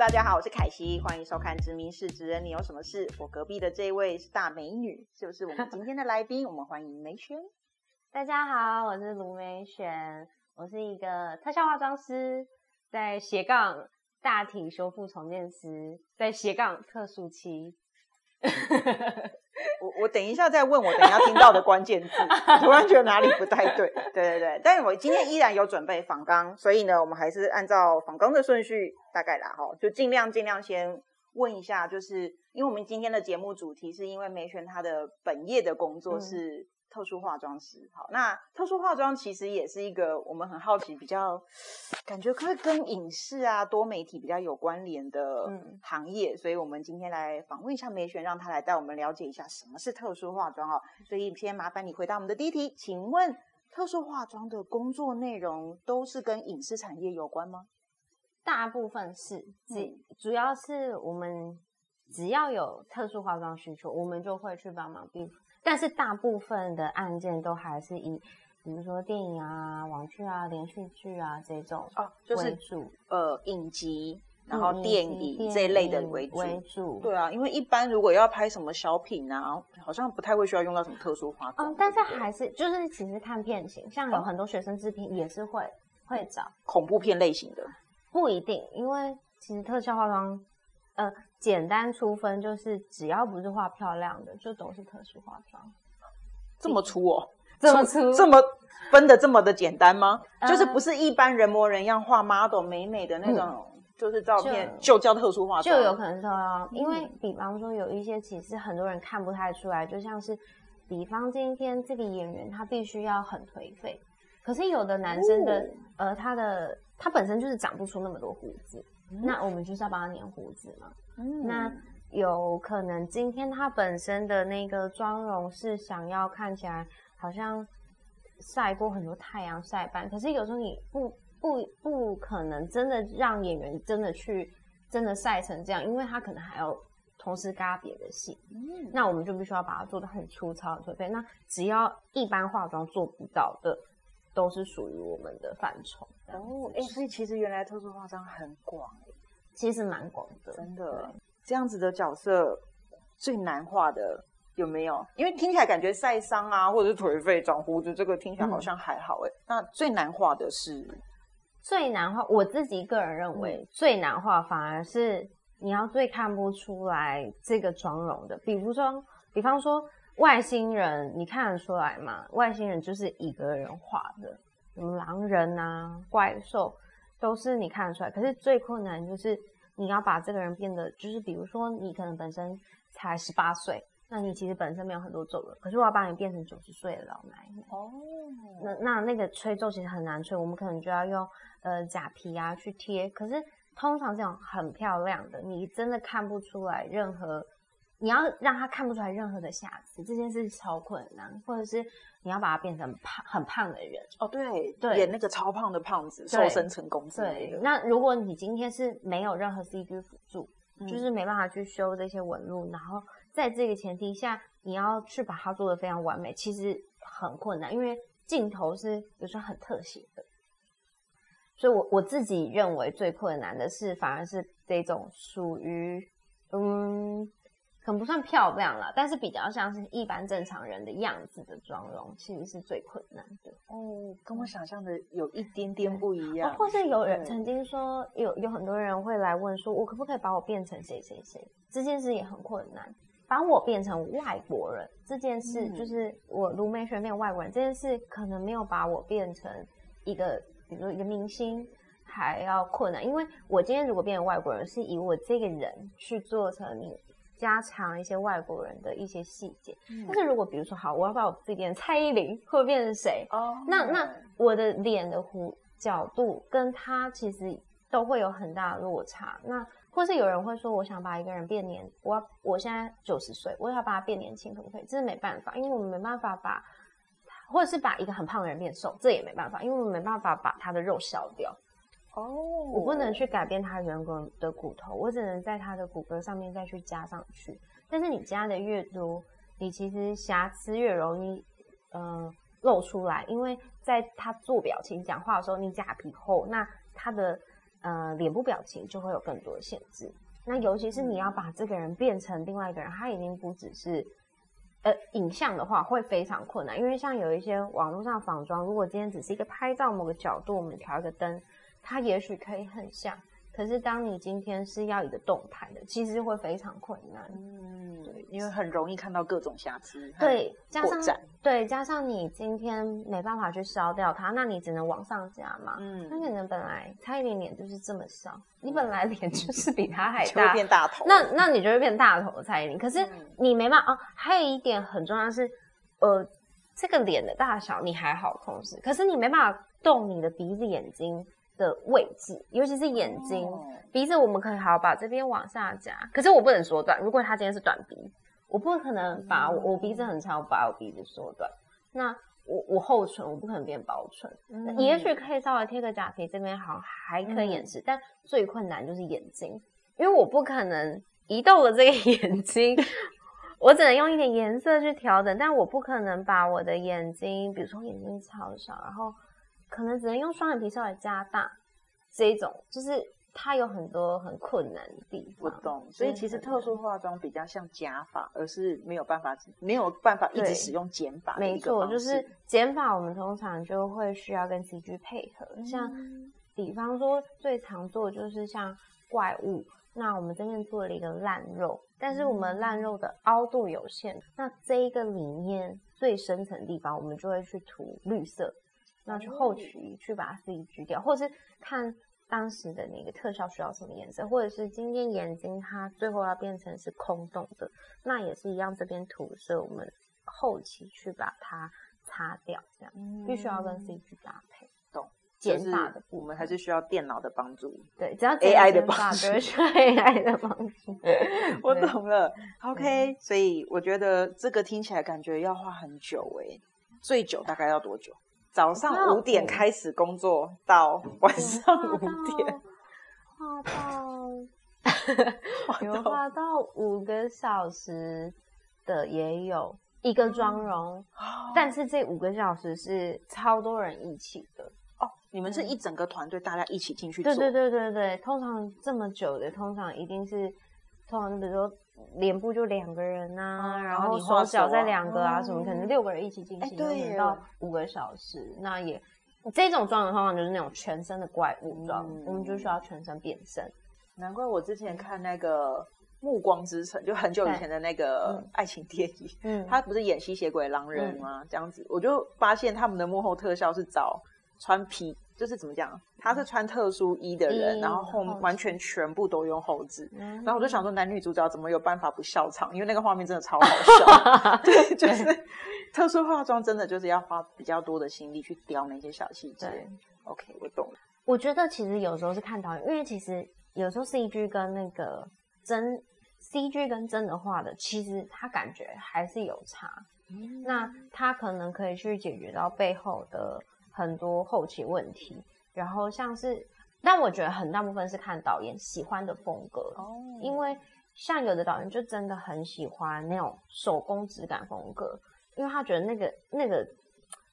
大家好，我是凯西，欢迎收看《知名事之人》，你有什么事？我隔壁的这位是大美女，就是我们今天的来宾，我们欢迎梅轩。大家好，我是卢梅璇，我是一个特效化妆师，在斜杠大体修复重建师，在斜杠特殊期。我我等一下再问我等一下听到的关键字，突然觉得哪里不太对。对对对，但是我今天依然有准备仿纲，所以呢，我们还是按照仿纲的顺序大概啦哈，就尽量尽量先问一下，就是因为我们今天的节目主题是因为梅璇她的本业的工作是。特殊化妆师，好，那特殊化妆其实也是一个我们很好奇，比较感觉会跟影视啊、多媒体比较有关联的行业，所以我们今天来访问一下梅璇，让她来带我们了解一下什么是特殊化妆哦。所以先麻烦你回答我们的第一题，请问特殊化妆的工作内容都是跟影视产业有关吗？大部分是，主主要是我们只要有特殊化妆需求，我们就会去帮忙，比。但是大部分的案件都还是以，比如说电影啊、网剧啊、连续剧啊这种哦，就是主呃影集，然后电影这一类的为主。为主。对啊，因为一般如果要拍什么小品啊，好像不太会需要用到什么特殊化妆。嗯，但是还是就是其实看片型，像有很多学生制片也是会会找恐怖片类型的，不一定，因为其实特效化妆。呃，简单粗分就是只要不是画漂亮的，就都是特殊化妆。这么粗哦？这么粗？这么分的这么的简单吗？就是不是一般人模人样画 model 美美的那种，就是照片就叫特殊化妆？就有可能是啊，因为比方说有一些其实很多人看不太出来，就像是比方今天这个演员他必须要很颓废，可是有的男生的呃他的他本身就是长不出那么多胡子。那我们就是要帮他粘胡子嘛。嗯，那有可能今天他本身的那个妆容是想要看起来好像晒过很多太阳晒斑，可是有时候你不不不可能真的让演员真的去真的晒成这样，因为他可能还要同时嘎别的戏。嗯，那我们就必须要把它做的很粗糙、很颓废。那只要一般化妆做不到的，都是属于我们的范畴。哦，哎，所以其实原来特殊化妆很广其实蛮广的，真的。这样子的角色最难画的有没有？因为听起来感觉晒伤啊，或者是颓废、长胡子，这个听起来好像还好哎。那最难画的是？最难画，我自己个人认为最难画，反而是你要最看不出来这个妆容的。比如说，比方说外星人，你看得出来吗？外星人就是一个人画的。狼人啊，怪兽都是你看得出来，可是最困难就是你要把这个人变得，就是比如说你可能本身才十八岁，那你其实本身没有很多皱纹，可是我要把你变成九十岁的老奶奶哦，那那那个吹皱其实很难吹，我们可能就要用呃假皮啊去贴，可是通常这种很漂亮的，你真的看不出来任何。你要让他看不出来任何的瑕疵，这件事超困难，或者是你要把他变成胖很胖的人哦，对对，演那个超胖的胖子，瘦身成功之类的。那如果你今天是没有任何 CG 辅助，就是没办法去修这些纹路，然后在这个前提下，你要去把它做的非常完美，其实很困难，因为镜头是有时候很特写的。所以我我自己认为最困难的是，反而是这种属于嗯。可能不算漂亮了，但是比较像是一般正常人的样子的妆容，其实是最困难的哦。跟我想象的有一点点不一样。或是有人曾经说，有有很多人会来问说，我可不可以把我变成谁谁谁？这件事也很困难。把我变成外国人这件事，就是我卢梅萱变外国人这件事，可能没有把我变成一个，比如说一个明星还要困难。因为我今天如果变成外国人，是以我这个人去做成你。加强一些外国人的一些细节，但是如果比如说好，我要把我自己变成蔡依林，会变成谁？哦，那那我的脸的弧角度跟他其实都会有很大的落差。那或是有人会说，我想把一个人变年，我要我现在九十岁，我要把他变年轻，可不可以？这是没办法，因为我们没办法把，或者是把一个很胖的人变瘦，这也没办法，因为我们没办法把他的肉消掉。哦，我不能去改变他人格的骨头，我只能在他的骨骼上面再去加上去。但是你加的越多，你其实瑕疵越容易，呃，露出来。因为在他做表情、讲话的时候，你假皮厚，那他的呃脸部表情就会有更多的限制。那尤其是你要把这个人变成另外一个人，他已经不只是呃影像的话，会非常困难。因为像有一些网络上仿妆，如果今天只是一个拍照某个角度，我们调一个灯，它也许可以很像。可是，当你今天是要一个动态的，其实会非常困难。嗯，对，因为很容易看到各种瑕疵。对，加上对，加上你今天没办法去烧掉它，那你只能往上加嘛。嗯，那可能本来蔡依林脸就是这么小，你本来脸就是比它还 大，变大头。那那你就会变大头的蔡依林。可是你没办法哦。还有一点很重要是，呃，这个脸的大小你还好控制，可是你没办法动你的鼻子、眼睛。的位置，尤其是眼睛、鼻子，我们可以好把这边往下夹。可是我不能缩短。如果他今天是短鼻，我不可能把我我鼻子很长，把我鼻子缩短。那我我厚唇，我不可能变薄唇。也许可以稍微贴个假皮，这边好还可以掩饰。但最困难就是眼睛，因为我不可能移动了这个 眼睛，我只能用一点颜色去调整。但我不可能把我的眼睛，比如说眼睛超小，然后。可能只能用双眼皮稍微加大，这种就是它有很多很困难的地方。不懂，所以其实特殊化妆比较像假发，而是没有办法没有办法一直使用减法。没错，就是减法，我们通常就会需要跟 CG 配合。像比方说最常做就是像怪物，那我们这边做了一个烂肉，但是我们烂肉的凹度有限，那这一个里面最深层地方，我们就会去涂绿色。那去后期去把它自己锯掉，或者是看当时的那个特效需要什么颜色，或者是今天眼睛它最后要变成是空洞的，那也是一样，这边涂色我们后期去把它擦掉，这样必须要跟 CG 搭配。懂，减法的我们还是需要电脑的帮助。对，只要 AI 的帮助，需要 AI 的帮助。我懂了。OK，所以我觉得这个听起来感觉要花很久诶，最久大概要多久？早上五点开始工作，到晚上五点，画 到 有画到五个小时的也有一个妆容，但是这五个小时是超多人一起的哦。你们是一整个团队，大家一起进去做？对对对对对，通常这么久的，通常一定是通常比如说。脸部就两个人呐，然后手脚再两个啊，什么可能六个人一起进行，对，到五个小时。那也这种妆的方法就是那种全身的怪物妆，我们就需要全身变身。难怪我之前看那个《暮光之城》，就很久以前的那个爱情电影，嗯，他不是演吸血鬼狼人吗？这样子，我就发现他们的幕后特效是找穿皮。就是怎么讲，他是穿特殊衣的人，然后后完全全部都用后置，然后我就想说男女主角怎么有办法不笑场？因为那个画面真的超好笑。对，就是特殊化妆真的就是要花比较多的心力去雕那些小细节。OK，我懂了。我觉得其实有时候是看导演，因为其实有时候 CG 跟那个真 CG 跟真的画的，其实他感觉还是有差。那他可能可以去解决到背后的。很多后期问题，然后像是，但我觉得很大部分是看导演喜欢的风格哦，因为像有的导演就真的很喜欢那种手工质感风格，因为他觉得那个那个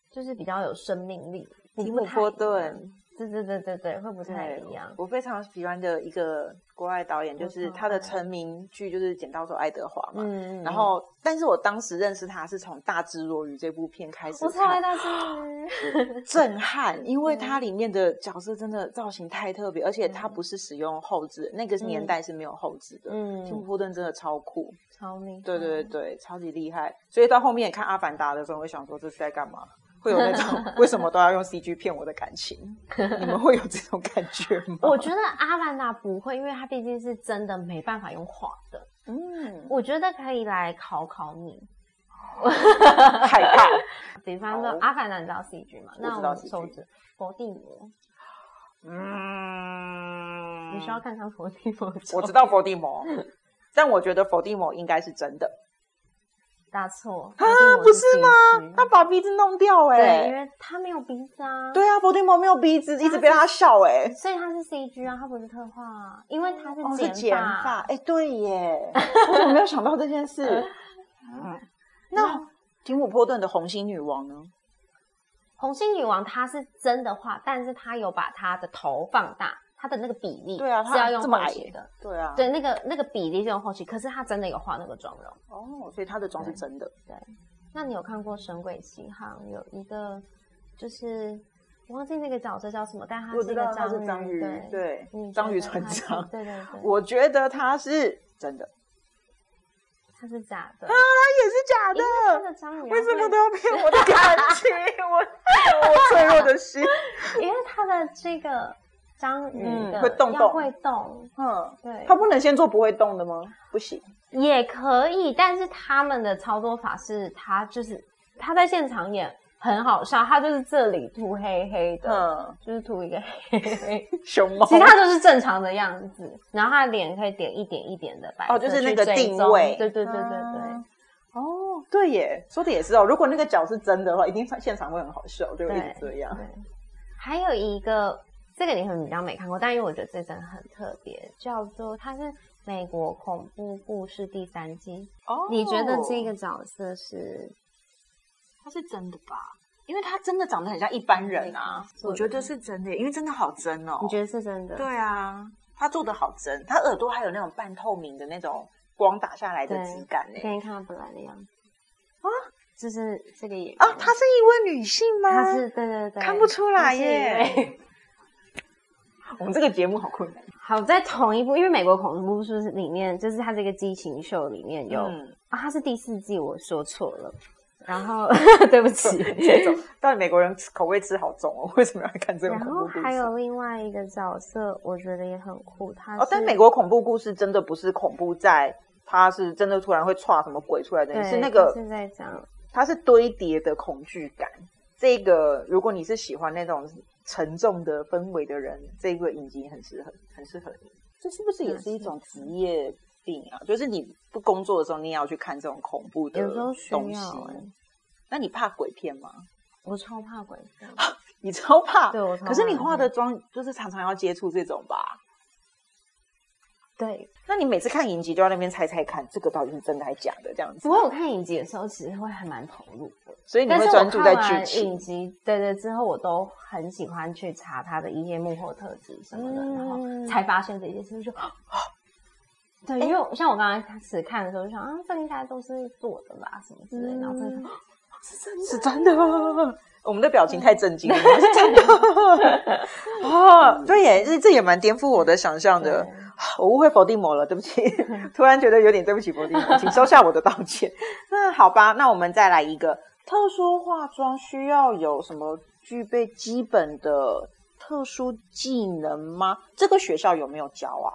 就是比较有生命力。提姆波顿。对对对对对，会不太一样。我非常喜欢的一个国外导演，就是他的成名剧就是《剪刀手爱德华》嘛。嗯然后，但是我当时认识他是从《大智若愚》这部片开始。我超爱大智若愚。震撼，因为它里面的角色真的造型太特别，而且它不是使用后置，那个年代是没有后置的。嗯。提姆波顿真的超酷，超厉害。对对对，超级厉害。所以到后面看《阿凡达》的时候，我想说这是在干嘛？会有那种 为什么都要用 CG 骗我的感情？你们会有这种感觉吗？我觉得阿凡达不会，因为他毕竟是真的没办法用画的。嗯，我觉得可以来考考你。害怕。比方说阿凡达，你知道 CG 吗？那我们手指佛地魔。嗯，你需要看看佛地魔。我知道佛地魔，但我觉得佛地魔应该是真的。大错啊！不是吗？他把鼻子弄掉哎，对，因为他没有鼻子啊。对啊，伏地魔没有鼻子，一直被他笑哎。所以他是 CG 啊，他不是特化，啊，因为他是剪发。哎，对耶，我怎么没有想到这件事？嗯，那提姆波顿的红心女王呢？红心女王她是真的画，但是她有把她的头放大，它的那个比例，对啊，是要用这么矮后期的，对啊，对，那个那个比例是用后期，可是他真的有画那个妆容。哦，所以他的妆是真的。对，那你有看过《神鬼奇航》有一个就是我忘记那个角色叫什么，但他是一个我知道他是章章鱼，对，对你，章鱼船长。对对对，我觉得他是真的，他是假的，他也是假的。的章鱼为什么都要骗我的感情？我我脆弱的心。因为他的这个章鱼会动动会动，嗯，对，他不能先做不会动的吗？不行。也可以，但是他们的操作法是，他就是他在现场演很好笑，他就是这里涂黑黑的，嗯，就是涂一个黑黑，熊猫。其他都是正常的样子，然后他的脸可以点一点一点的白哦，就是那个定位。对对对对对。嗯哦，对耶，说的也是哦。如果那个脚是真的话，一定现场会很好笑，就会一直这样。对，还有一个，这个你可能比较没看过，但因为我觉得这真的很特别，叫做它是美国恐怖故事第三季。哦你觉得这个角色是？他是真的吧？因为他真的长得很像一般人啊。我觉得是真的，因为真的好真哦。你觉得是真的？对啊，他做的好真，他耳朵还有那种半透明的那种光打下来的对质感呢。可以看他本来的样子啊，就是这个演员啊，她是一位女性吗？她是对对对，看不出来耶位。我们这个节目好困难。好，在同一部，因为美国恐怖故事里面，就是它这个激情秀里面有、嗯啊，它是第四季，我说错了，然后 对不起，这种到底美国人口味吃好重哦？为什么要看这种然后恐怖故事？还有另外一个角色，我觉得也很酷，他哦，但美国恐怖故事真的不是恐怖在，它是真的突然会歘什么鬼出来的，对是那个他是在讲它是堆叠的恐惧感。这个如果你是喜欢那种沉重的氛围的人，这个影集很适合，很适合你。这是不是也是一种职业病啊？就是你不工作的时候，你也要去看这种恐怖的东西、欸。那你怕鬼片吗？我超怕鬼片，你超怕，对我超怕可是你化的妆就是常常要接触这种吧？对那你每次看影集都在那边猜猜看，这个到底是真的还是假的这样子？我有看影集的时候，其实会还蛮投入的。所以你会专注在剧情影。集，对对，之后我都很喜欢去查他的一些幕后特质什么的，嗯然后才发现这些事情就。对，因为像我刚刚开始看的时候，就想啊，这应该都是做的吧，什么之类的，然后真的是真的，我们的表情太震惊了，是真的 哦，对耶，这这也蛮颠覆我的想象的。对我误会否定魔了，对不起，突然觉得有点对不起否定魔，请收下我的道歉。那好吧，那我们再来一个特殊化妆需要有什么具备基本的特殊技能吗？这个学校有没有教啊？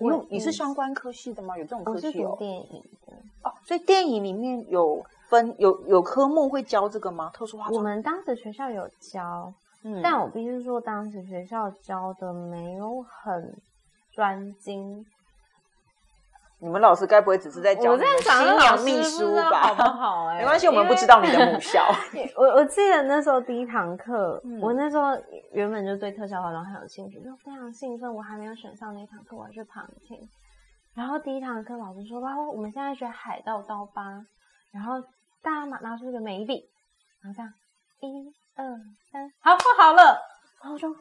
你有你是相关科系的吗？有这种科系哦读？电影的。哦，所以电影里面有分有有科目会教这个吗？特殊化妆我？们当时学校有教，嗯但我必须说，当时学校教的没有很专精。你们老师该不会只是在教我在想那老师娘秘书吧好不？好、欸？没关系，我们不知道你的母校。我我记得那时候第一堂课，嗯我那时候原本就对特效化妆很有兴趣，就非常兴奋。我还没有选上那堂课，我要去旁听。然后第一堂课老师说：“哇，我们现在学海盗刀疤。”然后大家拿拿出一个眉笔，然后这样一二三，好画好了。然后我就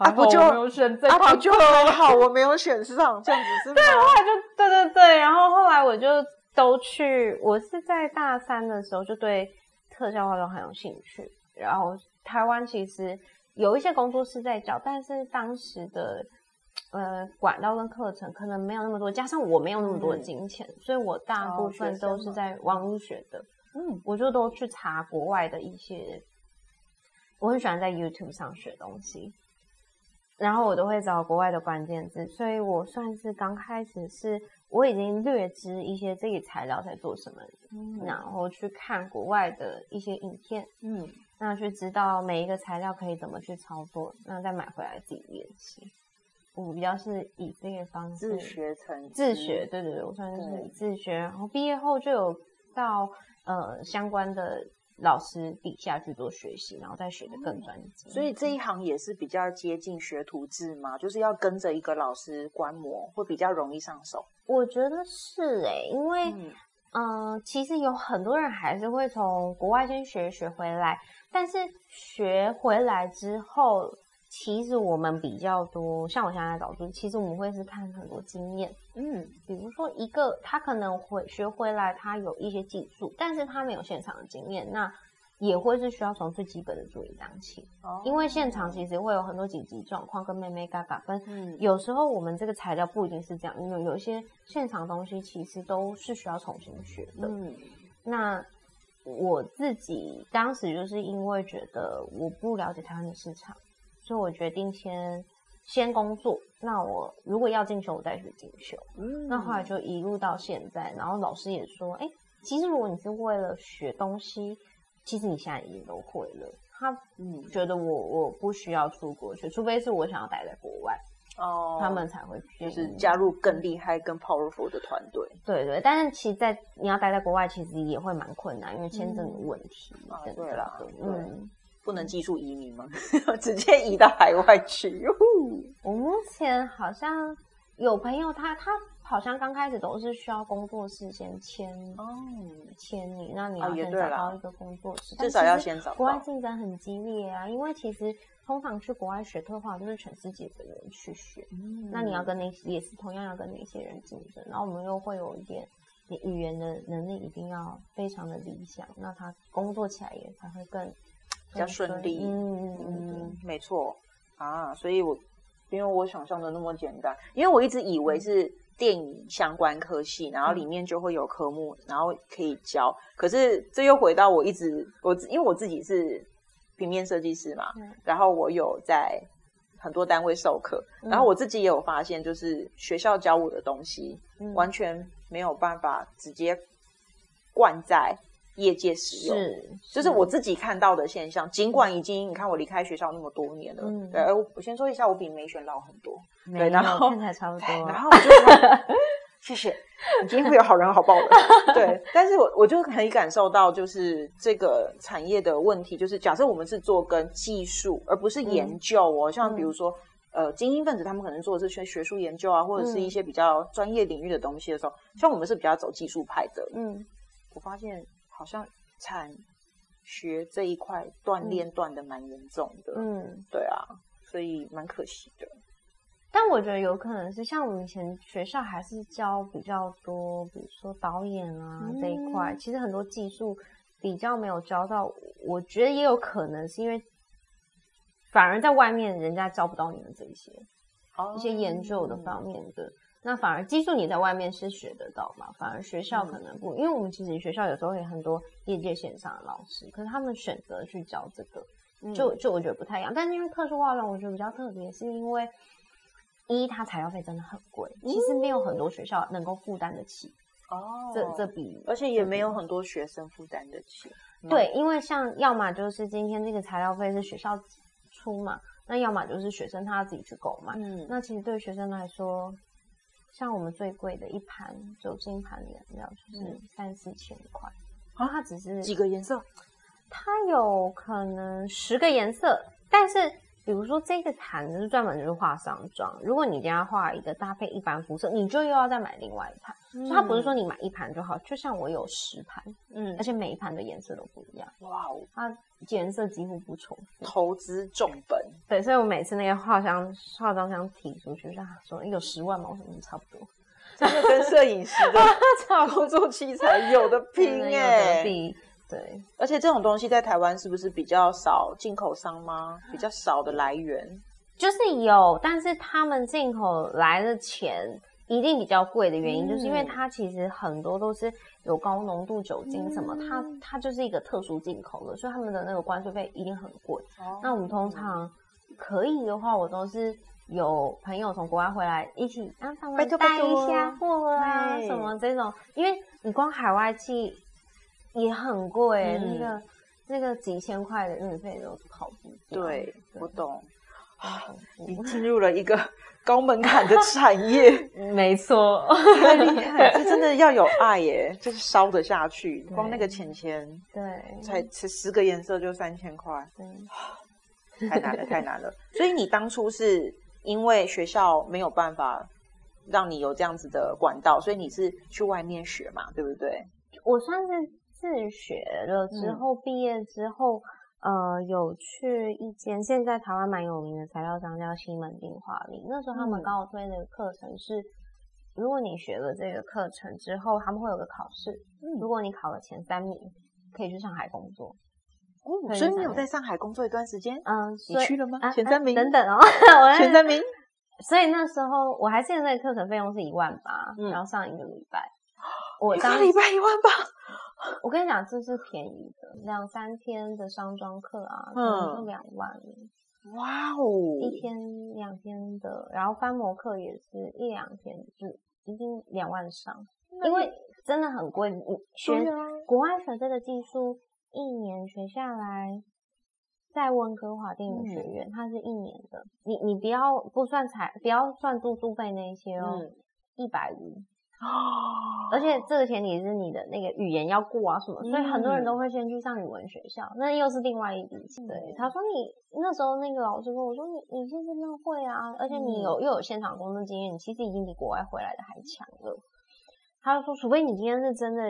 啊不就没有选这啊，堂不就课很好，我没有选上，这样子是吗？后来就对对对，然后后来我就都去，我是在大三的时候就对特效化妆很有兴趣，然后台湾其实有一些工作室在教，但是当时的呃管道跟课程可能没有那么多，加上我没有那么多金钱，所以我大哦部分都是在网络学的，嗯，我就都去查国外的一些，我很喜欢在 YouTube 上学东西，然后我都会找国外的关键字，所以我算是刚开始是我已经略知一些这个材料在做什么，然后去看国外的一些影片，嗯，那去知道每一个材料可以怎么去操作，那再买回来自己练习。我比较是以这个方式自学成自学，对对对，我算是对。自学，然后毕业后就有到呃相关的老师底下去做学习，然后再学的更专精。所以这一行也是比较接近学徒制嘛，就是要跟着一个老师观摩，会比较容易上手。我觉得是诶、因为嗯嗯、呃其实有很多人还是会从国外先学学回来，但是学回来之后，其实我们比较多，像我现在在导师，其实我们会是看很多经验，嗯，比如说一个他可能会学回来，他有一些技术，但是他没有现场的经验，那也会是需要从最基本的做一当起，哦。因为现场其实会有很多紧急状况跟妹妹嘎嘎跟嗯。有时候我们这个材料不一定是这样，因为有一些现场东西其实都是需要重新学的。嗯。那我自己当时就是因为觉得我不了解台湾的市场，所以我决定先先工作。那我如果要进修，我再去进修。嗯那后来就一路到现在，然后老师也说，哎，其实如果你是为了学东西，其实你现在已经都会了。他嗯觉得我我不需要出国学，除非是我想要待在国外，哦，他们才会就是加入更厉害、更 powerful 的团队。对对，但是其实在你要待在国外，其实也会蛮困难，因为签证的问题对啦的。对嗯，不能技术移民吗？直接移到海外去？我目前好像有朋友他他好像刚开始都是需要工作室先签哦，签你，那你哦要先找到一个工作室，至少要先找国外。竞争很激烈啊，因为其实通常去国外学特化都是全世界的人去学，那你要跟那些也是同样要跟那些人竞争，然后我们又会有一点，你语言的能力一定要非常的理想，那他工作起来也才会更比较顺利嗯嗯嗯嗯，没错。啊，所以我没有我想象的那么简单，因为我一直以为是电影相关科系，然后里面就会有科目，然后可以教。可是这又回到我一直我因为我自己是平面设计师嘛，嗯。然后我有在很多单位授课，然后我自己也有发现，就是学校教我的东西，嗯。完全没有办法直接灌在业界使用。是，就是我自己看到的现象，尽管已经你看我离开学校那么多年了，嗯。我我先说一下，我比梅璇老很多，对然后有看起来差不多。然后我就看谢谢，你今天会有好人好报的，对，但是我我就可以感受到，就是这个产业的问题，就是假设我们是做跟技术，而不是研究哦，像比如说。呃，精英分子他们可能做的是学学术研究啊，或者是一些比较专业领域的东西的时候，像我们是比较走技术派的，嗯，我发现好像产学这一块锻炼断的蛮严重的，嗯，对啊，所以蛮可惜的。但我觉得有可能是像我们以前学校还是教比较多，比如说导演啊、这一块，其实很多技术比较没有教到。我觉得也有可能是因为反而在外面人家教不到你们这一些哦一些研究的方面的。那反而技术你在外面是学得到嘛？反而学校可能不，因为我们其实学校有时候有很多业界线上的老师，可是他们选择去教这个，嗯就就我觉得不太一样。但是因为特殊化妆，我觉得比较特别，是因为一它材料费真的很贵，其实没有很多学校能够负担得起哦这这笔，而且也没有很多学生负担得起。对，因为像要么就是今天这个材料费是学校出嘛，那要么就是学生他要自己去购买。嗯，那其实对学生来说，像我们最贵的一盘酒精盘的颜料就是嗯三四千块，然后它只是几个颜色？它有可能十个颜色，但是比如说这个盘子是专门就是画上妆，如果你今天要画一个搭配一般肤色，你就又要再买另外一盘，所以它不是说你买一盘就好，就像我有十盘，嗯。而且每一盘的颜色都不一样，哇哦，它颜色几乎不重复。投资重本。对，所以我每次那个化妆化妆箱提出去，他说有十万吗？我说嗯差不多，真的跟摄影师的 差工作器材有的拼哎、得比对，而且这种东西在台湾是不是比较少进口商吗？比较少的来源。就是有，但是他们进口来的钱一定比较贵的原因，就是因为嗯它其实很多都是有高浓度酒精什么，它嗯它就是一个特殊进口的，所以他们的那个关税费一定很贵。那我们通常可以的话，我都是有朋友从国外回来一起啊，帮拜忙带一下货啊什么这种，因为你光海外寄也很贵，嗯那个那个几千块的运费都跑不掉。对，我懂。啊你 进入了一个 高门槛的产业，没错，太厉害！这真的要有爱耶，就是烧得下去。光那个钱钱对，才才十个颜色就三千块，对太难了，太难了。所以你当初是因为学校没有办法让你有这样子的管道，所以你是去外面学嘛，对不对？我算是自学了之嗯后，毕业之后呃，有去一间现在台湾蛮有名的材料商叫西门町华林。那时候他们嗯刚好推的课程是，如果你学了这个课程之后，他们会有个考试，如嗯，果你考了前三名，可以去上海工作。哦，所以你有在上海工作一段时间？嗯，你去了吗？前三名？等等哦，前三名？所以那时候我还记得那个课程费用是一万八、嗯然后上一个礼拜。我一当个礼拜一万八？我跟你讲，这是便宜的，两三天的商妆课啊，可能就嗯两万，哇哦！一天两天的，然后翻模课也是一两天，就已经两万上，因为真的很贵。你学啊国外学这个技术，一年学下来，在温哥华电影学嗯院，它是一年的。你你不要不算财，不要算住宿费那一些哦嗯，一百五。哦 而且这个前提是你的那个语言要过啊什么，所以很多人嗯都会先去上语文学校，那又是另外一笔钱。对，他说你那时候那个老师跟我说，你你现在那会啊，而且你有、又有现场工作经验，你其实已经比国外回来的还强了。他就说，除非你今天是真的，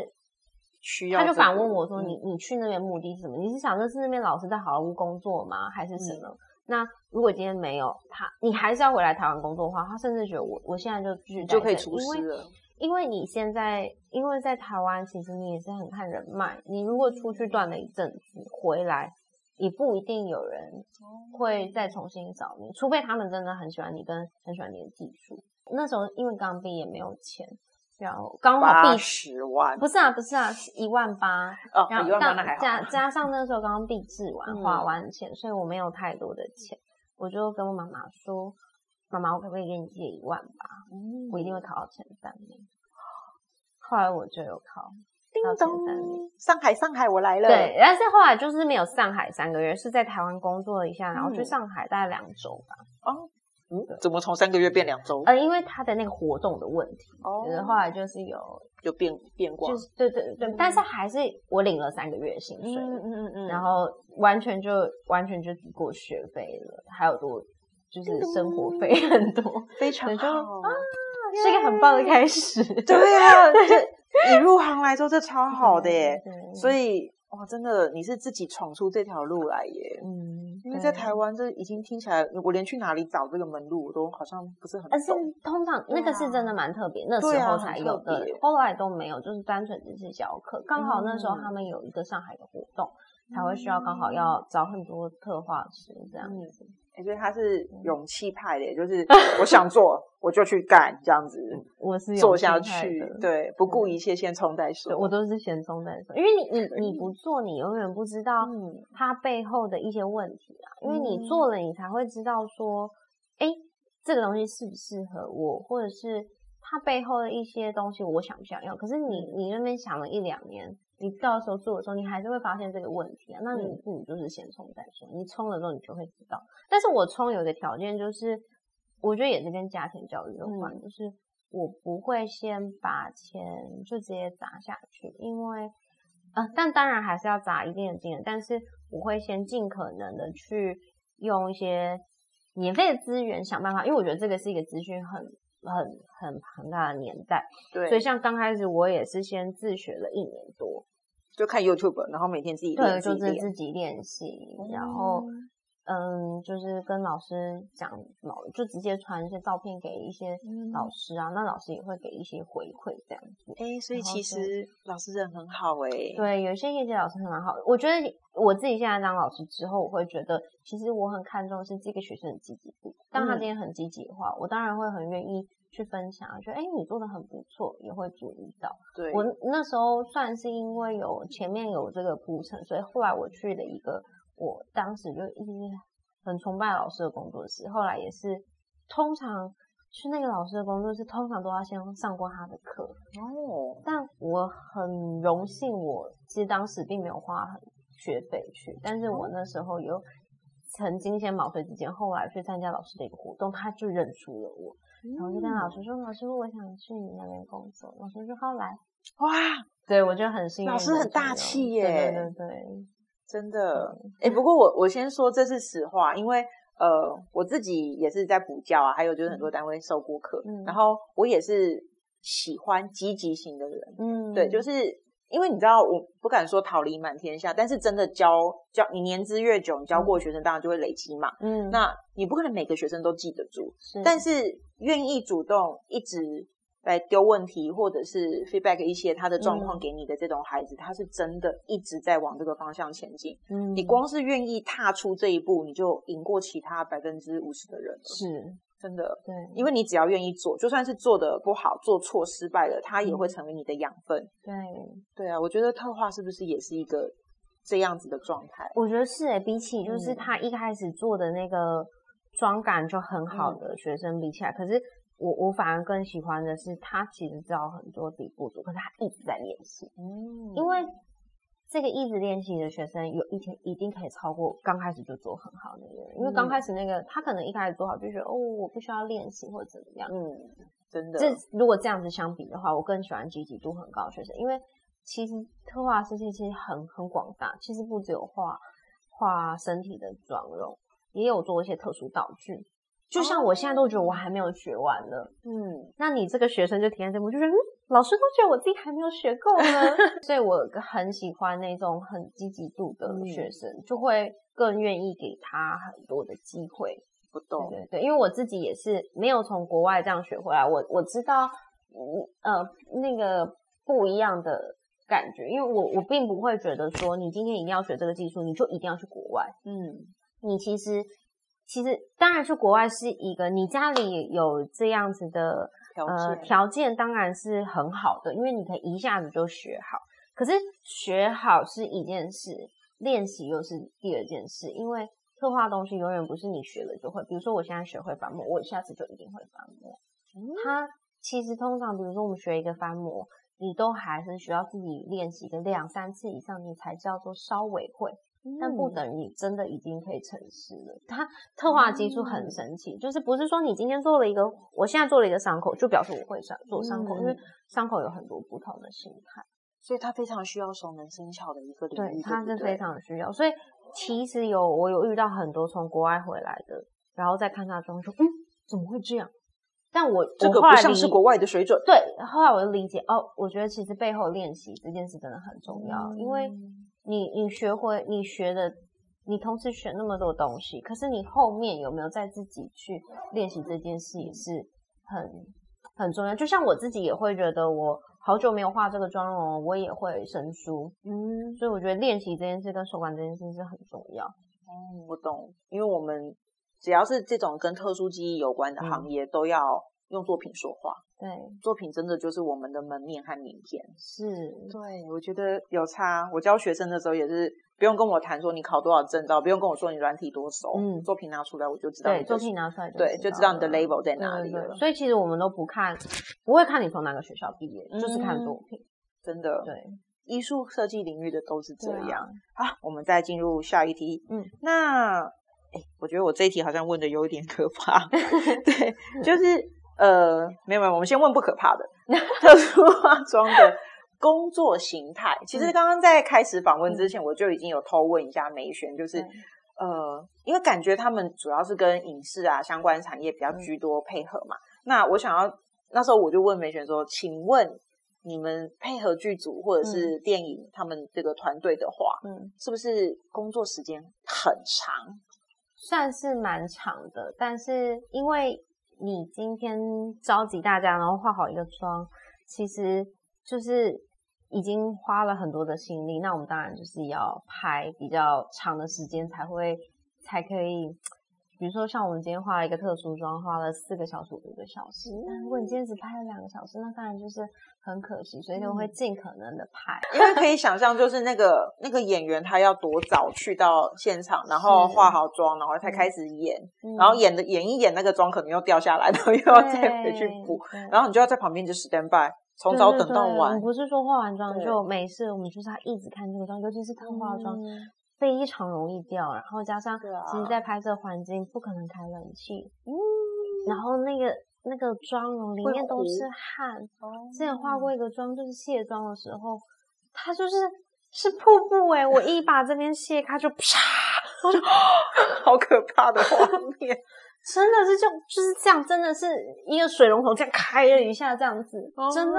需要他就反问我说，嗯你你去那边目的是什么？你是想的是那边老师在好莱坞工作吗？还是什嗯么？那如果今天没有他，你还是要回来台湾工作的话，他甚至觉得我我现在就继续就可以出师了。因为你现在，因为在台湾，其实你也是很看人脉。你如果出去断了一阵子，回来也不一定有人会再重新找你，除非他们真的很喜欢你，跟很喜欢你的技术。那时候因为刚毕业没有钱，然后刚好八毕十万不是啊，不是啊，是一万八，哦，然后一万八但。加加上那时候刚刚毕制完，嗯花完钱，所以我没有太多的钱，我就跟我妈妈说：“妈妈，我可不可以给你借一万吧？嗯我一定会考到前三名。”后来我就有考，叮到前三名咚，上海上海我来了。对，但是后来就是没有上海三个月，是在台湾工作了一下，然后去嗯上海大概两周吧。哦，嗯，怎么从三个月变两周？呃，因为他的那个活动的问题，哦就是后来就是有，就变变卦就。是对对对，嗯但是还是我领了三个月薪水，嗯嗯嗯然后完全就完全就抵过学费了，还有多就是生活费 很多，非常好。是一个很棒的开始。对啊，这你入行来说这超好的耶。对，所以哇，真的你是自己闯出这条路来耶。嗯，因为在台湾，这已经听起来，我连去哪里找这个门路，我都好像不是很而是。通常那个是真的蛮特别，那时候才有的后来都没有，就是单纯只是教课。刚好那时候嗯他们有一个上海的活动，才会需要刚好要找很多特化师这样嗯子。我觉得他是勇气派的，就是 我想做我就去干，这样子我是做下去，对，不顾一切先冲再说对。我都是先冲再说，因为你你你不做，你永远不知道嗯它背后的一些问题啊。因为你嗯做了，你才会知道说，哎，这个东西适不适合我，或者是它背后的一些东西我想不想要。可是你嗯你那边想了一两年，你到时候做的时候，你还是会发现这个问题啊。那你嗯不如就是先冲再说，你冲了之后你就会知道。但是我冲有一个条件就是，我觉得也是跟家庭教育有关，嗯就是我不会先把钱就直接砸下去，因为呃，但当然还是要砸一定的金额，但是我会先尽可能的去用一些免费的资源想办法，因为我觉得这个是一个资讯很很很庞大的年代，对，所以像刚开始我也是先自学了一年多，就看 YouTube，然后每天自己对，练，就是自己练。习，然后嗯嗯，就是跟老师讲，老就直接传一些照片给一些老嗯师啊，那老师也会给一些回馈这样子。哎，所以其实老师人很好哎。对，有些业界老师很蛮好的。我觉得我自己现在当老师之后，我会觉得其实我很看重是这个学生的积极度。当他嗯今天很积极的话，我当然会很愿意去分享，觉得哎你做的很不错，也会注意到。对，我那时候算是因为有前面有这个铺陈，所以后来我去了一个我当时就一直很崇拜老师的工作室，后来也是通常去那个老师的工作室，通常都要先上过他的课。哦，但我很荣幸，我其实当时并没有花很学费去，但是我那时候有曾经先毛遂自荐，后来去参加老师的一个活动，他就认出了我，然后就跟老师说：“老师，我想去你那边工作。”老师说：“好来。哇，”对我就很幸运，老师很大气耶对对对对，真的，哎、不过我我先说这是实话，因为呃，我自己也是在补教啊，还有就是很多单位授过课，嗯。然后我也是喜欢积极型的人，嗯，对，就是因为你知道，我不敢说桃李满天下，但是真的教教你年资越久，你教过的学生当然就会累积嘛。嗯，那你不可能每个学生都记得住，是。但是愿意主动一直来丢问题，或者是 feedback 一些他的状况嗯给你的这种孩子，他是真的一直在往这个方向前进。嗯你光是愿意踏出这一步，你就赢过其他百分之五十的人了，是真的。对，因为你只要愿意做，就算是做的不好、做错、失败了，他也会嗯成为你的养分。对，对啊，我觉得特化是不是也是一个这样子的状态？我觉得是诶，比起就是嗯他一开始做的那个妆感就很好嗯的学生比起来，可是我我反而更喜欢的是他其实知道很多自己不足，可是他一直在练习，嗯因为这个一直练习的学生有一天一定可以超过刚开始就做很好的那个人，因为刚嗯开始那个他可能一开始做好就觉得哦我不需要练习或者怎么样，嗯，真的，这如果这样子相比的话，我更喜欢积极度很高的学生，因为其实特化世界其实很很广大，其实不只有画画身体的妆容，也有做一些特殊道具。就像我现在都觉得我还没有学完呢，嗯。那你这个学生就体验这幕，就觉得嗯，老师都觉得我自己还没有学够呢，所以我很喜欢那种很积极度的学生，就会更愿意给他很多的机会。不懂，对对对，因为我自己也是没有从国外这样学回来，我我知道，嗯呃，那个不一样的感觉，因为我我并不会觉得说你今天一定要学这个技术，你就一定要去国外。嗯。你其实其实当然去国外是一个你家里有这样子的条呃件条件，当然是很好的，因为你可以一下子就学好。可是学好是一件事，练习又是第二件事，因为特化东西永远不是你学了就会。比如说我现在学会翻模，我下次就一定会翻模。它其实通常，比如说我们学一个翻模，你都还是需要自己练习个两三次以上，你才叫做稍微会。但不嗯等于你真的已经可以成事了。它特化技术很神奇，就是不是说你今天做了一个，我现在做了一个伤口，就表示我会伤做伤口，因为嗯伤口有很多不同的形态，所以它非常需要熟能生巧的一个领对，域，它是非常需要。所以其实有我有遇到很多从国外回来的，然后再看他的妆说，嗯，怎么会这样？但我这个不像是国外的水准，对，后来我就理解哦，我觉得其实背后练习这件事真的很重要，因为嗯你你学会你学的，你同时学那么多东西，可是你后面有没有在自己去练习这件事也是很很重要。就像我自己也会觉得，我好久没有画这个妆容，我也会生疏，嗯，所以我觉得练习这件事跟手感这件事是很重要。哦，我懂，因为我们只要是这种跟特殊记忆有关的行业，都要用作品说话。对，作品真的就是我们的门面和名片。是，对，我觉得有差。我教学生的时候也是不用跟我谈说你考多少证照，不用跟我说你软体多熟，嗯作品拿出来我就知道你对，的作品拿出来就对，就知道你的 label 在对对对哪里了。所以其实我们都不看，不会看你从哪个学校毕业，就是看嗯作品。真的，对，艺术设计领域的都是这样。好，我们再进入下一题。嗯，那哎，我觉得我这一题好像问的有一点可怕。对，就是呃，没有没有，我们先问不可怕的，特殊化妆的工作形态。其实嗯刚刚在开始访问之前，我就已经有偷问一下梅璇，就是对呃，因为感觉他们主要是跟影视啊相关产业比较嗯居多配合嘛。那我想要那时候我就问梅璇说，请问你们配合剧组或者是电影他们这个团队的话，嗯，是不是工作时间很长？算是蛮长的，但是因为你今天召集大家，然后化好一个妆，其实就是已经花了很多的心力。那我们当然就是要拍比较长的时间，才会才可以。比如说，像我们今天化了一个特殊妆，花了四个小时、五个小时。但如果你今天只拍了两个小时，那当然就是很可惜，所以就会尽可能的拍。因为可以想象，就是那个那个演员他要多早去到现场，然后化好妆，然后才开始演，嗯然后演的演一演那个妆可能又掉下来，然后又要再回去补，然后你就要在旁边就 stand by，从早等到晚对对对我们。不是说化完妆就没事，我们就是要一直看这个妆，尤其是特化妆，嗯非常容易掉。然后加上，其实在拍摄环境不可能开冷气，嗯，然后那个那个妆容里面都是汗。之前化过一个妆，就是卸妆的时候，它就是是瀑布哎、我一把这边卸开就啪，我就好可怕的画面。真的是就就是这样，真的是一个水龙头这样开了一下，这样子，真的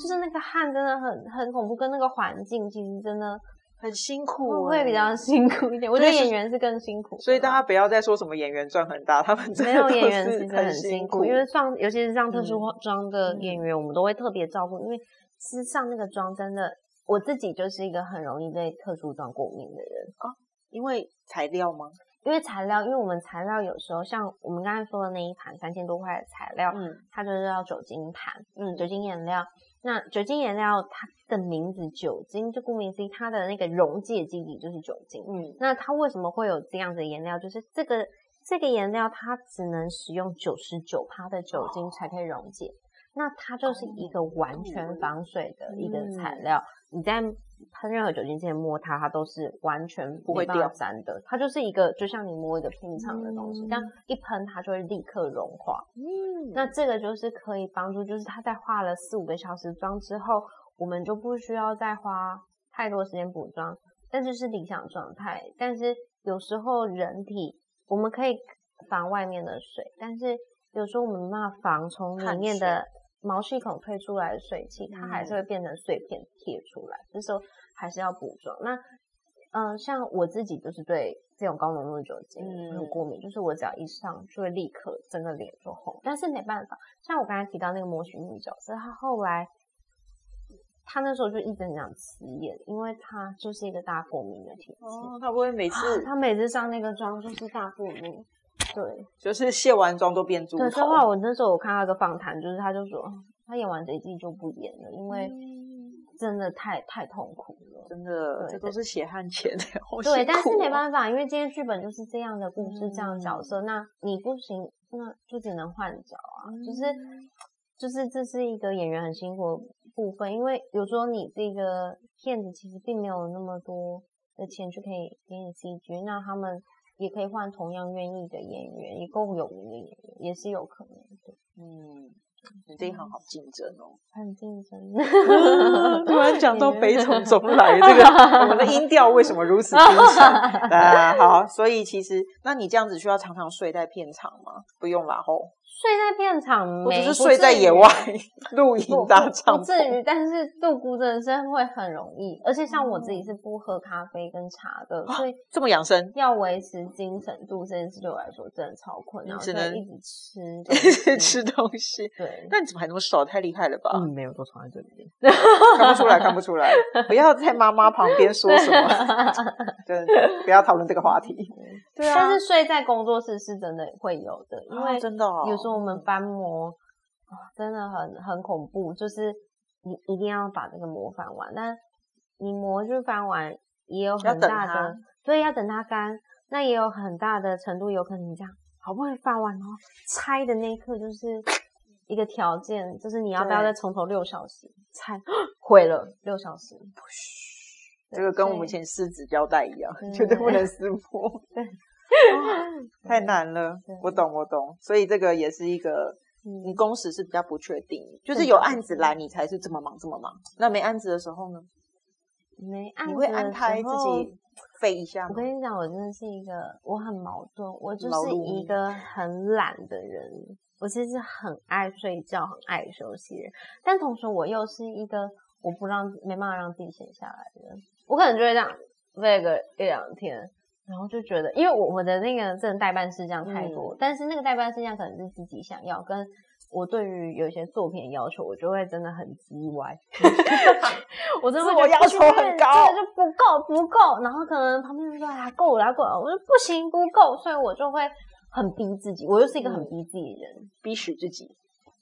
就是那个汗真的很很恐怖，跟那个环境其实真的很辛苦，会比较 辛苦一点。我觉得演员是更辛苦，所以大家不要再说什么演员赚很大，他们没有演员其实很辛苦，因为上尤其是上特殊化妆的演员，我们都会特别照顾，因为其实上那个妆真的，我自己就是一个很容易对特殊妆过敏的人啊，因为材料吗？因为材料，因为我们材料有时候像我们刚才说的那一盘三千多块的材料，嗯，它就是要酒精盘，嗯，酒精颜料。那酒精颜料它的名字酒精，就顾名思义，它的那个溶解基底就是酒精，嗯。那它为什么会有这样的颜料？就是这个这个颜料它只能使用九十九帕的酒精才可以溶解，那它就是一个完全防水的一个材料，你在。喷任何酒精之前摸它，它都是完全不会掉粘的。它就是一个，就像你摸一个平常的东西，这样一喷它就会立刻融化。嗯，那这个就是可以帮助，就是它在化了四五个小时妆之后，我们就不需要再花太多时间补妆。但这是理想状态。但是有时候人体我们可以防外面的水，但是有时候我们没办法防从里面的。毛细孔退出来的水汽，它还是会变成碎片贴出来，这时候还是要补妆。那，嗯，像我自己就是对这种高浓度酒精很过敏，就是我只要一上就会立刻整个脸就红。但是没办法，像我刚才提到那个模型女角色，她后来，她那时候就一直很想辞演，因为她就是一个大过敏的体质。哦，她不会每次，她每次上那个妆就是大过敏。对，就是卸完妆都变猪头。对，这话我那时候我看到一个访谈，就是他就说他演完这一季就不演了，因为真的太太痛苦了，真的，这都是血汗钱的。对，但是没办法，因为今天剧本就是这样的故事，这样的角色，那你不行，那就只能换角啊。就是就是这是一个演员很辛苦的部分，因为有时候你这个片子其实并没有那么多的钱就可以给你 CG，那他们。也可以换同样愿意的演员，一共有五个演员，也是有可能的。嗯，你这一行好竞争哦，很竞争。突然讲到悲从中来，这个我们的音调为什么如此低沉？啊，好，所以其实，那你这样子需要常常睡在片场吗？不用啦，吼。睡在片场，我只是睡在野外露营搭帐篷，不至于。但是度孤真的是会很容易，而且像我自己是不喝咖啡跟茶的，所以这么养生，要维持精神度这件事对我来说真的超困难，只能一直吃，一直吃东西。对，那你怎么还那么瘦？太厉害了吧？嗯，没有，都藏在这里面，看不出来，看不出来。不要在妈妈旁边说什么，真的，不要讨论这个话题。对啊，但是睡在工作室是真的会有的，因为真的有时候。我们翻模真的很很恐怖，就是你一定要把这个模翻完。但你模就翻完，也有很大的，所以要等它干。那也有很大的程度，有可能这样好不容易翻完哦，拆的那一刻就是一个条件，就是你要不要再从头六小时拆，毁了六小时。这个跟我们以前撕纸胶带一样，绝对不能撕破。对。太难了，我懂我懂，所以这个也是一个，你工时是比较不确定，就是有案子来你才是这么忙这么忙，那没案子的时候呢？没案子，你会安排自己飞一下吗？我跟你讲，我真的是一个我很矛盾，我就是一个很懒的人，我其实很爱睡觉，很爱休息人，但同时我又是一个我不让没办法让自己闲下来的人，我可能就会这样飞个一两天。然后就觉得，因为我我的那个真的代办事项太多，但是那个代办事项可能是自己想要，跟我对于有一些作品的要求，我就会真的很叽歪。我真的我要求很高，就不够不够。然后可能旁边人说啊够了够了，我说不行不够，所以我就会很逼自己。我又是一个很逼自己的人，逼死自己。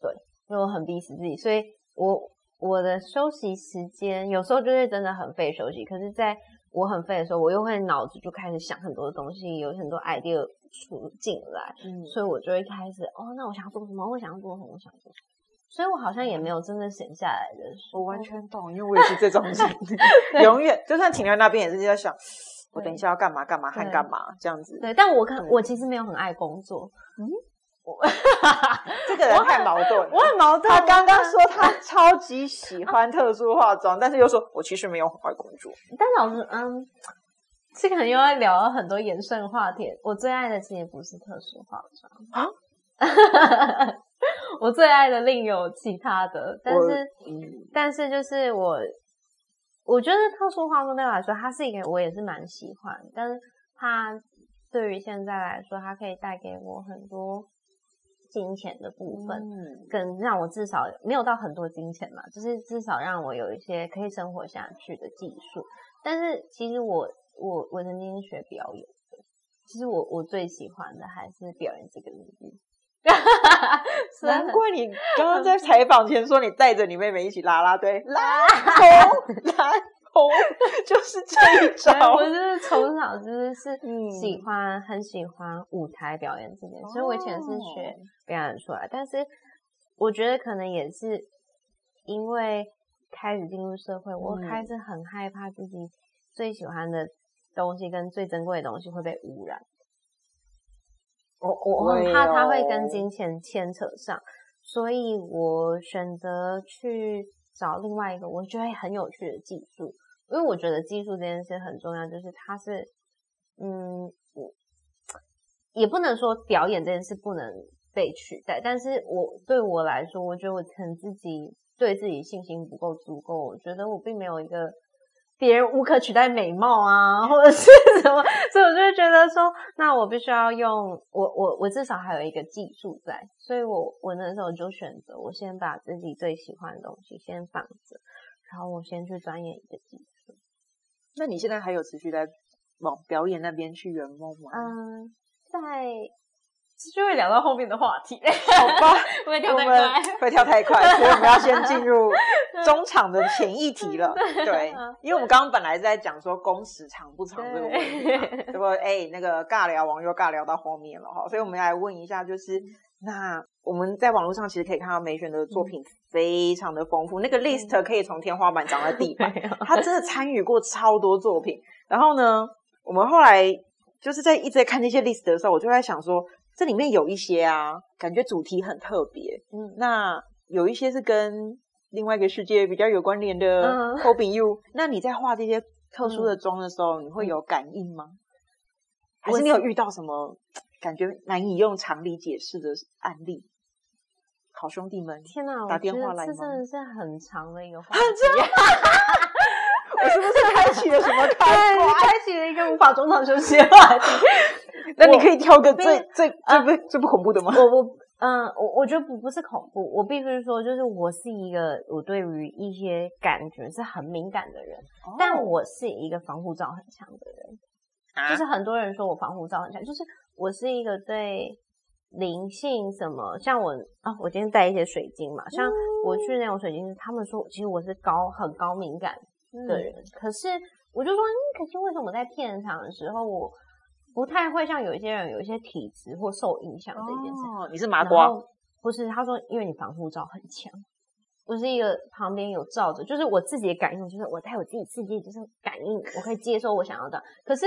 对，因为我很逼死自己，所以我我的休息时间有时候就会真的很费休息，可是，在我很废的时候，我又会脑子就开始想很多的东西，有很多 idea 出进来，嗯，所以我就会开始哦，那我想要做什么？我想要做什么？我想做，所以我好像也没有真的闲下来的。我完全懂，因为我也是这种人，永远就算停在那边也是在想，我等一下要干嘛干嘛还干嘛这样子。对，但我看我其实没有很爱工作，嗯。这个人太矛盾，我很矛盾。他刚刚说他超级喜欢特殊化妆，但是又说我其实没有很爱工作。但老师，嗯，这可能又要聊了很多延伸话题。我最爱的其实不是特殊化妆啊，我最爱的另有其他的，但是但是就是我，我觉得特殊化妆对我来说，它是一个我也是蛮喜欢，但是它对于现在来说，它可以带给我很多金钱的部分，嗯跟让我至少没有到很多金钱嘛，就是至少让我有一些可以生活下去的技术。但是其实我我我曾经学表演的，其实我我最喜欢的还是表演这个领域。难怪你刚刚在采访前说你带着你妹妹一起拉拉队，拉红拉红，就是这一 招。我就是从小就是是喜欢很喜欢舞台表演这件事，所以我以前是学表演出来。但是我觉得可能也是因为开始进入社会，我开始很害怕自己最喜欢的东西跟最珍贵的东西会被污染。我我很怕它会跟金钱牵扯上，所以我选择去找另外一个我觉得很有趣的技术，因为我觉得技术这件事很重要，就是它是，嗯，也不能说表演这件事不能被取代，但是我对我来说，我觉得我可能自己对自己信心不够足够，我觉得我并没有一个。别人无可取代美貌啊，或者是什么，所以我就觉得说，那我必须要用我我我至少还有一个技术在，所以我我那时候就选择，我先把自己最喜欢的东西先放着，然后我先去钻研一个技术。那你现在还有持续在往表演那边去圆梦吗？嗯，在。就会聊到后面的话题，好吧？我们会跳太快，所以我们要先进入 中场的前一题了。对，因为我们刚刚本来在讲说工时长不长这个问题，结果哎，那个尬聊网又尬聊到后面了哈，所以我们来问一下，就是那我们在网络上其实可以看到美选的作品非常的丰富，那个 list 可以从天花板长到地板，他真的参与过超多作品。然后呢，我们后来就是在一直在看那些 list 的时候，我就在想说。这里面有一些啊，感觉主题很特别。嗯，那有一些是跟另外一个世界比较有关联的。Hoping you，那你在画这些特殊的妆的时候，你会有感应吗？还是你有遇到什么感觉难以用常理解释的案例？好兄弟们，天哪，打电话来吗？这真的是很长的一个话题。我是不是开启了什么开关？开启了一个无法中场休息的话题。那你可以挑个最最最不最不恐怖的吗？我我嗯，我我觉得不不是恐怖，我必须说，就是我是一个我对于一些感觉是很敏感的人，但我是一个防护罩很强的人，就是很多人说我防护罩很强，就是我是一个对灵性什么，像我啊，我今天带一些水晶嘛，像我去那种水晶，他们说其实我是高很高敏感的人，可是我就说，嗯，可是为什么在片场的时候我。不太会像有一些人有一些体质或受影响这件事。哦，你是麻瓜？不是，他说因为你防护罩很强。我是一个旁边有罩着，就是我自己的感应，就是我带我自己世界，就是感应，我可以接收我想要的。可是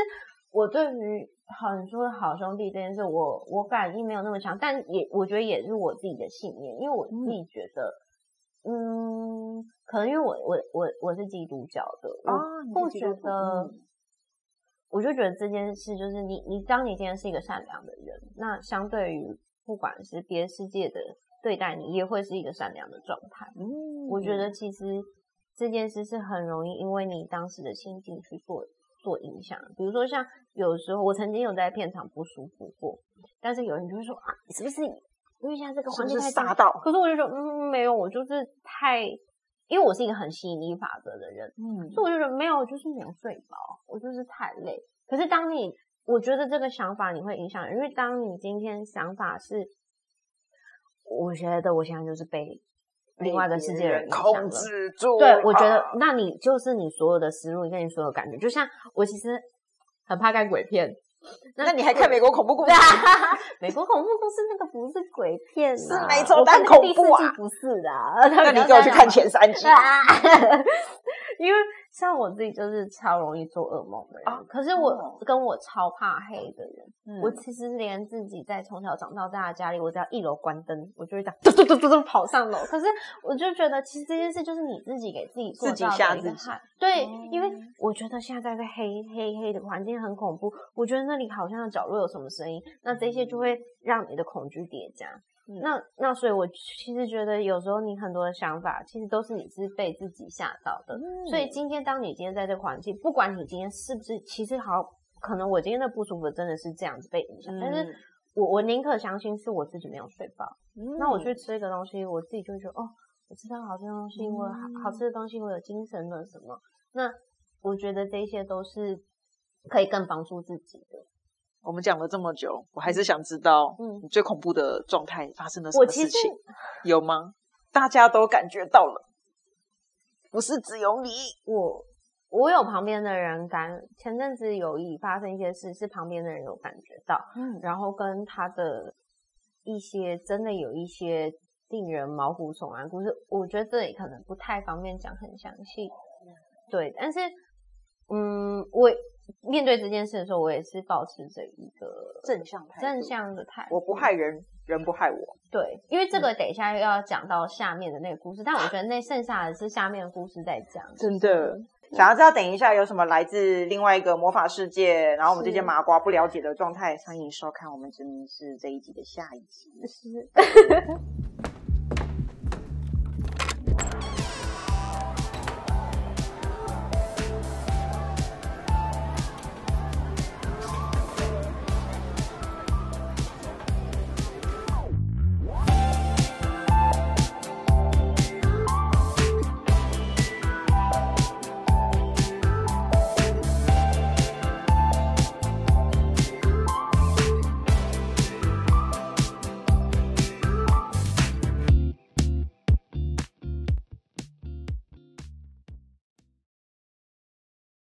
我对于很多好兄弟这件事，我我感应没有那么强，但也我觉得也是我自己的信念，因为我自己觉得，嗯，可能因为我我我我是基督教的，我不觉得。我就觉得这件事就是你，你当你今天是一个善良的人，那相对于不管是别的世界的对待你，也会是一个善良的状态。嗯，我觉得其实这件事是很容易因为你当时的心境去做做影响。比如说像有时候我曾经有在片场不舒服过，但是有人就会说啊，你是不是因为现在这个环境太大到？可是我就说嗯，没有，我就是太。因为我是一个很吸引力法则的人，嗯，所以我就觉得没有，就是没有睡饱，我就是太累。可是当你，我觉得这个想法你会影响，因为当你今天想法是，我觉得我现在就是被另外一个世界人控制住，对，我觉得那你就是你所有的思路跟你所有感觉，就像我其实很怕看鬼片。那你还看美国恐怖故事？美国恐怖故事那个不是鬼片，是没错，但恐怖啊，不是的。那你给我去看前三集，因为像我自己就是超容易做噩梦的人，可是我跟我超怕黑的人，我其实连自己在从小长到大的家里，我只要一楼关灯，我就会这样嘟嘟嘟嘟嘟跑上楼。可是我就觉得，其实这件事就是你自己给自己自己吓自己。对，因为我觉得现在在黑黑黑的环境很恐怖，我觉得那里好像角落有什么声音，那这些就会让你的恐惧叠加。那那所以，我其实觉得有时候你很多的想法，其实都是你是被自己吓到的。所以今天，当你今天在这个环境，不管你今天是不是，其实好可能我今天的不舒服真的是这样子被影响，但是我我宁可相信是我自己没有睡饱。那我去吃一个东西，我自己就觉得哦，我吃到好吃的东西，我好好吃的东西，我有精神了什么？那我觉得这些都是可以更帮助自己的。我们讲了这么久，我还是想知道，嗯，最恐怖的状态发生了什么事情？有吗？大家都感觉到了，不是只有你。我我有旁边的人感，前阵子有一发生一些事，是旁边的人有感觉到，嗯，然后跟他的一些真的有一些令人毛骨悚然故事，我觉得这里可能不太方便讲很详细，对，但是，嗯，我。面对这件事的时候，我也是保持着一个正向态正向的态度。我不害人，人不害我。对，因为这个等一下又要讲到下面的那个故事，但我觉得那剩下的是下面的故事在讲。真的，想要知道等一下有什么来自另外一个魔法世界，然后我们这些麻瓜不了解的状态，欢迎收看我们真名是这一集的下一集。是。